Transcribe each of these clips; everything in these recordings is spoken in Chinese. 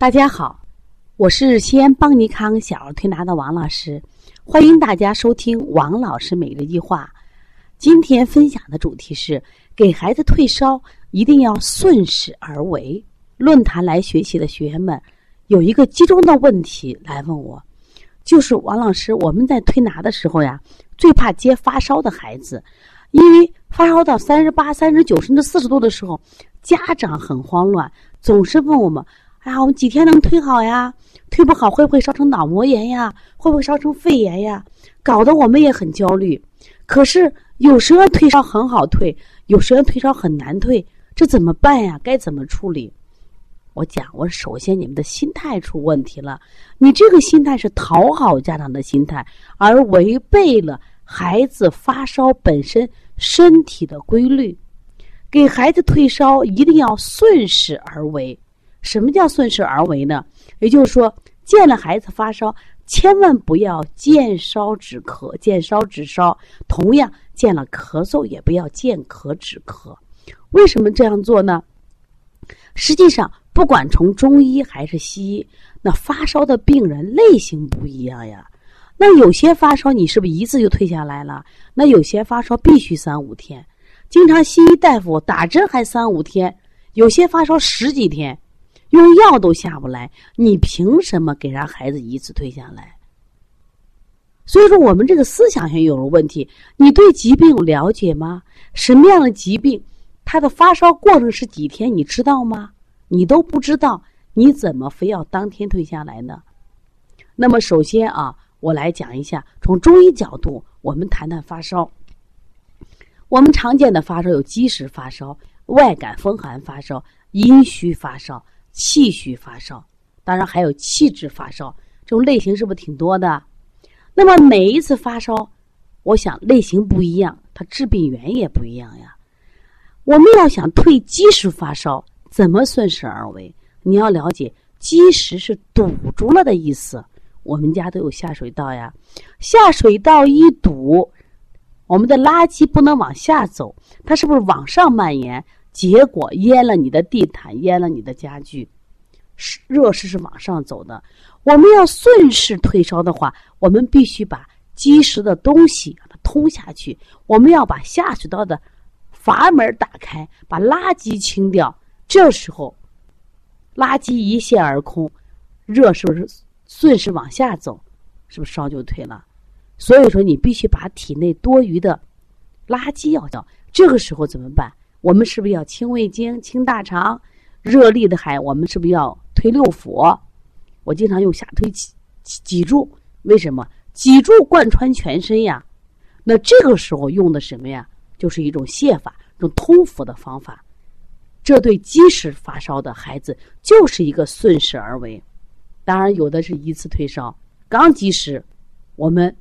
大家好，我是西安邦尼康小儿推拿的王老师，欢迎大家收听王老师每日一话。今天分享的主题是：给孩子退烧一定要顺势而为。论坛来学习的学员们有一个集中的问题来问我，就是王老师，我们在推拿的时候呀，最怕接发烧的孩子，因为发烧到三十八、三十九甚至四十度的时候，家长很慌乱，总是问我们。啊，我们几天能退好呀？退不好会不会烧成脑膜炎呀？会不会烧成肺炎呀？搞得我们也很焦虑。可是有时候退烧很好退，有时候退烧很难退，这怎么办呀？该怎么处理？我讲，我首先你们的心态出问题了。你这个心态是讨好家长的心态，而违背了孩子发烧本身身体的规律。给孩子退烧一定要顺势而为。什么叫顺势而为呢？也就是说，见了孩子发烧，千万不要见烧止咳，见烧止烧。同样，见了咳嗽，也不要见咳止咳。为什么这样做呢？实际上，不管从中医还是西医，那发烧的病人类型不一样呀。那有些发烧，你是不是一次就退下来了？那有些发烧必须三五天。经常西医大夫打针还三五天，有些发烧十几天。用药都下不来，你凭什么给让孩子一次退下来？所以说，我们这个思想上有了问题。你对疾病了解吗？什么样的疾病，它的发烧过程是几天？你知道吗？你都不知道，你怎么非要当天退下来呢？那么，首先啊，我来讲一下，从中医角度，我们谈谈发烧。我们常见的发烧有积食发烧、外感风寒发烧、阴虚发烧。气虚发烧，当然还有气滞发烧，这种类型是不是挺多的？那么每一次发烧，我想类型不一样，它致病源也不一样呀。我们要想退积食发烧，怎么顺势而为？你要了解，积食是堵住了的意思。我们家都有下水道呀，下水道一堵，我们的垃圾不能往下走，它是不是往上蔓延？结果淹了你的地毯，淹了你的家具，是热势是往上走的。我们要顺势退烧的话，我们必须把积食的东西把它通下去。我们要把下水道的阀门打开，把垃圾清掉。这时候，垃圾一泻而空，热是不是顺势往下走？是不是烧就退了？所以说，你必须把体内多余的垃圾要掉。这个时候怎么办？我们是不是要清胃经、清大肠？热力的海，我们是不是要推六腑？我经常用下推脊脊柱，为什么？脊柱贯穿全身呀。那这个时候用的什么呀？就是一种泻法，一种通腑的方法。这对积食发烧的孩子就是一个顺势而为。当然，有的是一次退烧，刚积食，我们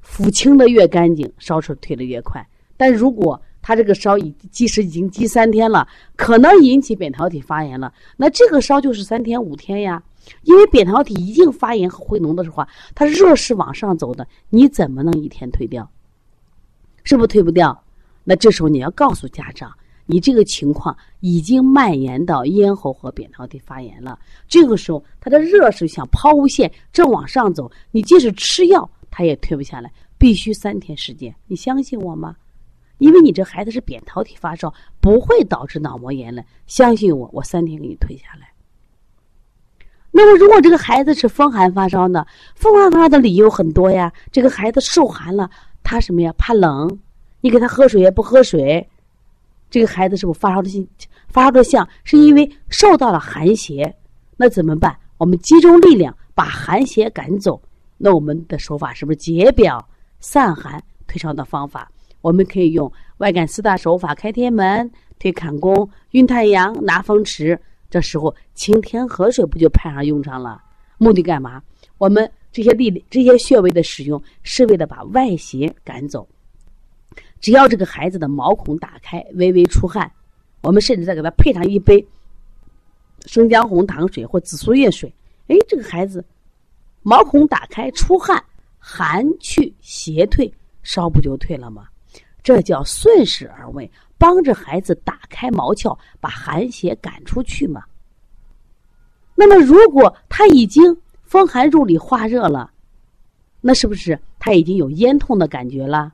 腹清的越干净，烧出退的越快。但如果他这个烧已积食已经积三天了，可能引起扁桃体发炎了。那这个烧就是三天五天呀，因为扁桃体一经发炎和回脓的话，它热是往上走的，你怎么能一天退掉？是不是退不掉？那这时候你要告诉家长，你这个情况已经蔓延到咽喉和扁桃体发炎了。这个时候，它的热是像抛物线正往上走，你即使吃药，它也退不下来，必须三天时间。你相信我吗？因为你这孩子是扁桃体发烧，不会导致脑膜炎的。相信我，我三天给你退下来。那么，如果这个孩子是风寒发烧呢？风寒发烧的理由很多呀。这个孩子受寒了，他什么呀？怕冷，你给他喝水也不喝水。这个孩子是不是发烧的性发烧的像？是因为受到了寒邪。那怎么办？我们集中力量把寒邪赶走。那我们的手法是不是解表散寒退烧的方法？我们可以用外感四大手法：开天门、推坎宫、运太阳、拿风池。这时候清天河水不就派上用场了？目的干嘛？我们这些力、这些穴位的使用是为了把外邪赶走。只要这个孩子的毛孔打开，微微出汗，我们甚至再给他配上一杯生姜红糖水或紫苏叶水。哎，这个孩子毛孔打开出汗，寒去邪退，烧不就退了吗？这叫顺势而为，帮着孩子打开毛窍，把寒邪赶出去嘛。那么，如果他已经风寒入里化热了，那是不是他已经有咽痛的感觉了？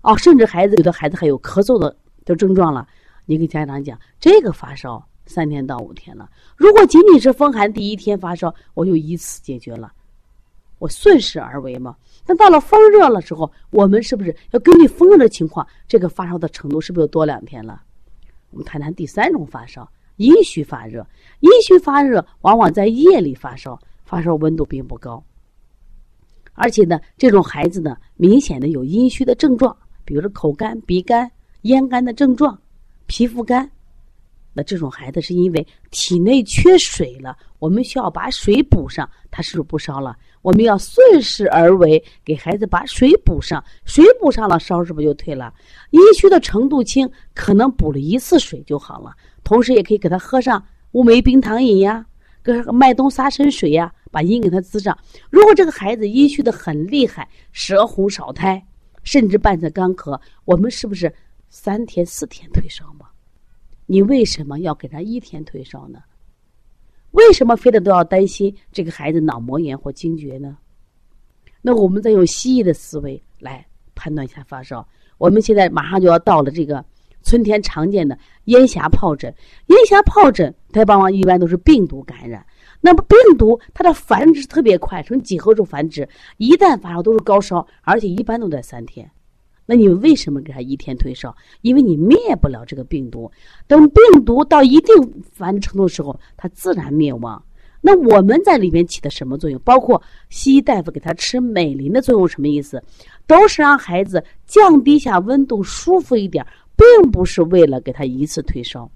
哦，甚至孩子有的孩子还有咳嗽的的症状了。你跟家长讲，这个发烧三天到五天了。如果仅仅是风寒第一天发烧，我就以此解决了，我顺势而为嘛。那到了风热了之后，我们是不是要根据风热的情况，这个发烧的程度是不是又多两天了？我们谈谈第三种发烧，阴虚发热。阴虚发热往往在夜里发烧，发烧温度并不高，而且呢，这种孩子呢，明显的有阴虚的症状，比如说口干、鼻干、咽干的症状。皮肤干，那这种孩子是因为体内缺水了，我们需要把水补上，他是不是不烧了？我们要顺势而为，给孩子把水补上，水补上了，烧是不是就退了？阴虚的程度轻，可能补了一次水就好了。同时也可以给他喝上乌梅冰糖饮呀，跟麦冬沙参水呀，把阴给他滋上。如果这个孩子阴虚的很厉害，舌红少苔，甚至伴着干咳，我们是不是？三天四天退烧吗？你为什么要给他一天退烧呢？为什么非得都要担心这个孩子脑膜炎或惊厥呢？那我们再用西医的思维来判断一下发烧。我们现在马上就要到了这个春天常见的咽峡疱疹。咽峡疱疹它往往一般都是病毒感染。那么病毒它的繁殖特别快，呈几何处繁殖，一旦发烧都是高烧，而且一般都在三天。那你为什么给他一天退烧？因为你灭不了这个病毒，等病毒到一定繁殖程度的时候，它自然灭亡。那我们在里面起的什么作用？包括西医大夫给他吃美林的作用，什么意思？都是让孩子降低下温度，舒服一点，并不是为了给他一次退烧。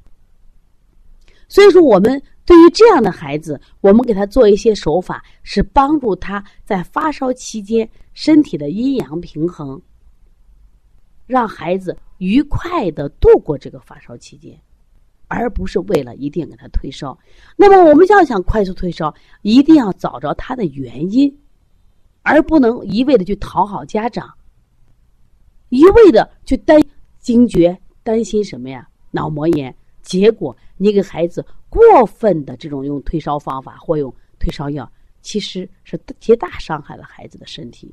所以说，我们对于这样的孩子，我们给他做一些手法，是帮助他在发烧期间身体的阴阳平衡。让孩子愉快的度过这个发烧期间，而不是为了一定给他退烧。那么，我们要想快速退烧，一定要找着他的原因，而不能一味的去讨好家长，一味的去担惊厥，担心什么呀？脑膜炎。结果，你给孩子过分的这种用退烧方法或用退烧药，其实是极大伤害了孩子的身体。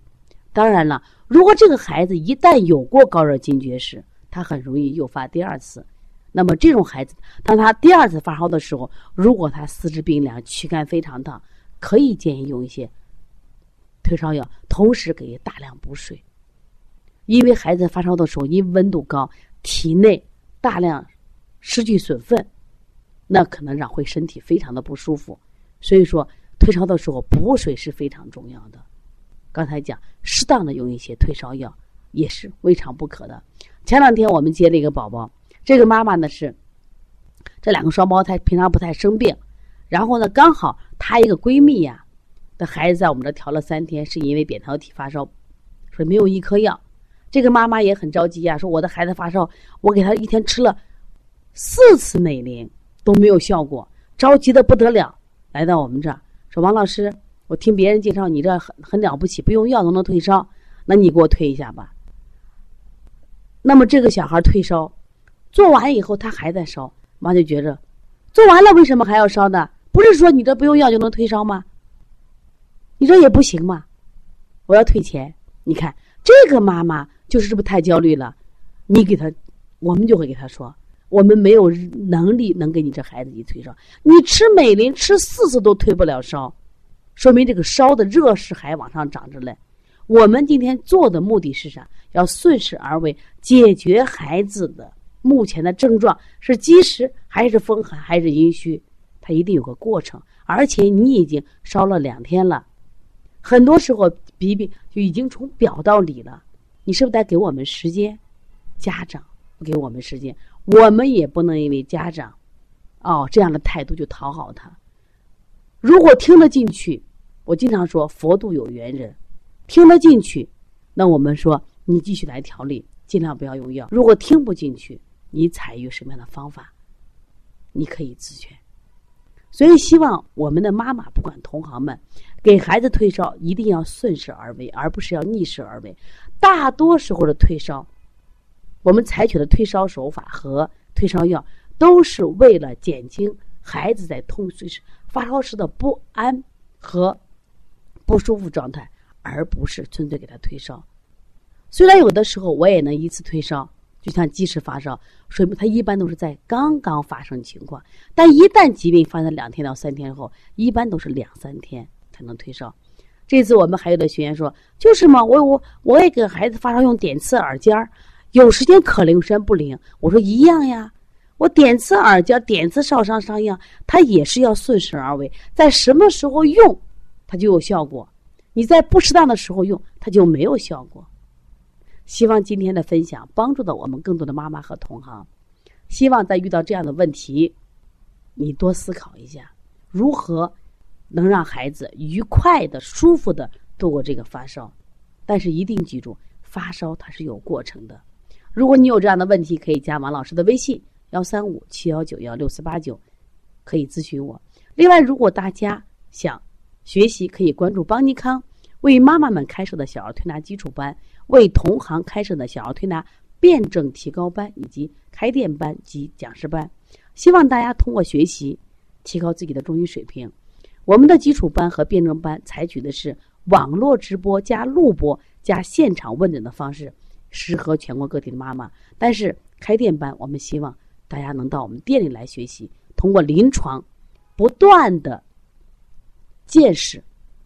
当然了，如果这个孩子一旦有过高热惊厥时，他很容易诱发第二次。那么这种孩子，当他第二次发烧的时候，如果他四肢冰凉、躯干非常烫，可以建议用一些退烧药，同时给予大量补水。因为孩子发烧的时候，因温度高，体内大量失去水分，那可能让会身体非常的不舒服。所以说，退烧的时候补水是非常重要的。刚才讲，适当的用一些退烧药也是未尝不可的。前两天我们接了一个宝宝，这个妈妈呢是这两个双胞胎，平常不太生病，然后呢刚好她一个闺蜜呀的孩子在我们这调了三天，是因为扁桃体发烧，说没有一颗药。这个妈妈也很着急呀，说我的孩子发烧，我给他一天吃了四次美林都没有效果，着急的不得了，来到我们这儿说王老师。我听别人介绍，你这很很了不起，不用药都能退烧，那你给我退一下吧。那么这个小孩退烧，做完以后他还在烧，妈就觉着，做完了为什么还要烧呢？不是说你这不用药就能退烧吗？你说也不行嘛，我要退钱。你看这个妈妈就是是不太焦虑了？你给他，我们就会给他说，我们没有能力能给你这孩子一退烧，你吃美林吃四次都退不了烧。说明这个烧的热势还往上涨着嘞。我们今天做的目的是啥？要顺势而为，解决孩子的目前的症状是积食还是风寒还是阴虚，它一定有个过程。而且你已经烧了两天了，很多时候鼻病就已经从表到里了。你是不是得给我们时间？家长不给我们时间，我们也不能因为家长哦这样的态度就讨好他。如果听得进去，我经常说佛度有缘人，听得进去，那我们说你继续来调理，尽量不要用药。如果听不进去，你采用什么样的方法，你可以自全。所以希望我们的妈妈，不管同行们，给孩子退烧一定要顺势而为，而不是要逆势而为。大多时候的退烧，我们采取的退烧手法和退烧药，都是为了减轻孩子在痛发烧时的不安和不舒服状态，而不是纯粹给他退烧。虽然有的时候我也能一次退烧，就像即时发烧，说明他一般都是在刚刚发生情况。但一旦疾病发生两天到三天后，一般都是两三天才能退烧。这次我们还有的学员说：“就是嘛，我我我也给孩子发烧用点刺耳尖儿，有时间可灵，有时间不灵。”我说一样呀，我点刺耳尖、点刺烧伤伤样，它也是要顺势而为，在什么时候用，它就有效果；你在不适当的时候用，它就没有效果。希望今天的分享帮助到我们更多的妈妈和同行。希望在遇到这样的问题，你多思考一下，如何能让孩子愉快的、舒服的度过这个发烧。但是一定记住，发烧它是有过程的。如果你有这样的问题，可以加王老师的微信：幺三五七幺九幺六四八九，可以咨询我。另外，如果大家想学习，可以关注邦尼康为妈妈们开设的小儿推拿基础班。为同行开设的小儿推拿辩证提高班以及开店班及讲师班，希望大家通过学习提高自己的中医水平。我们的基础班和辩证班采取的是网络直播加录播加现场问诊的方式，适合全国各地的妈妈。但是开店班，我们希望大家能到我们店里来学习，通过临床不断的见识，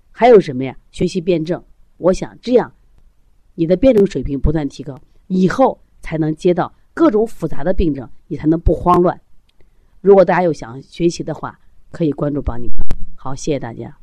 还有什么呀？学习辩证。我想这样。你的辩证水平不断提高，以后才能接到各种复杂的病症，你才能不慌乱。如果大家有想学习的话，可以关注帮你。好，谢谢大家。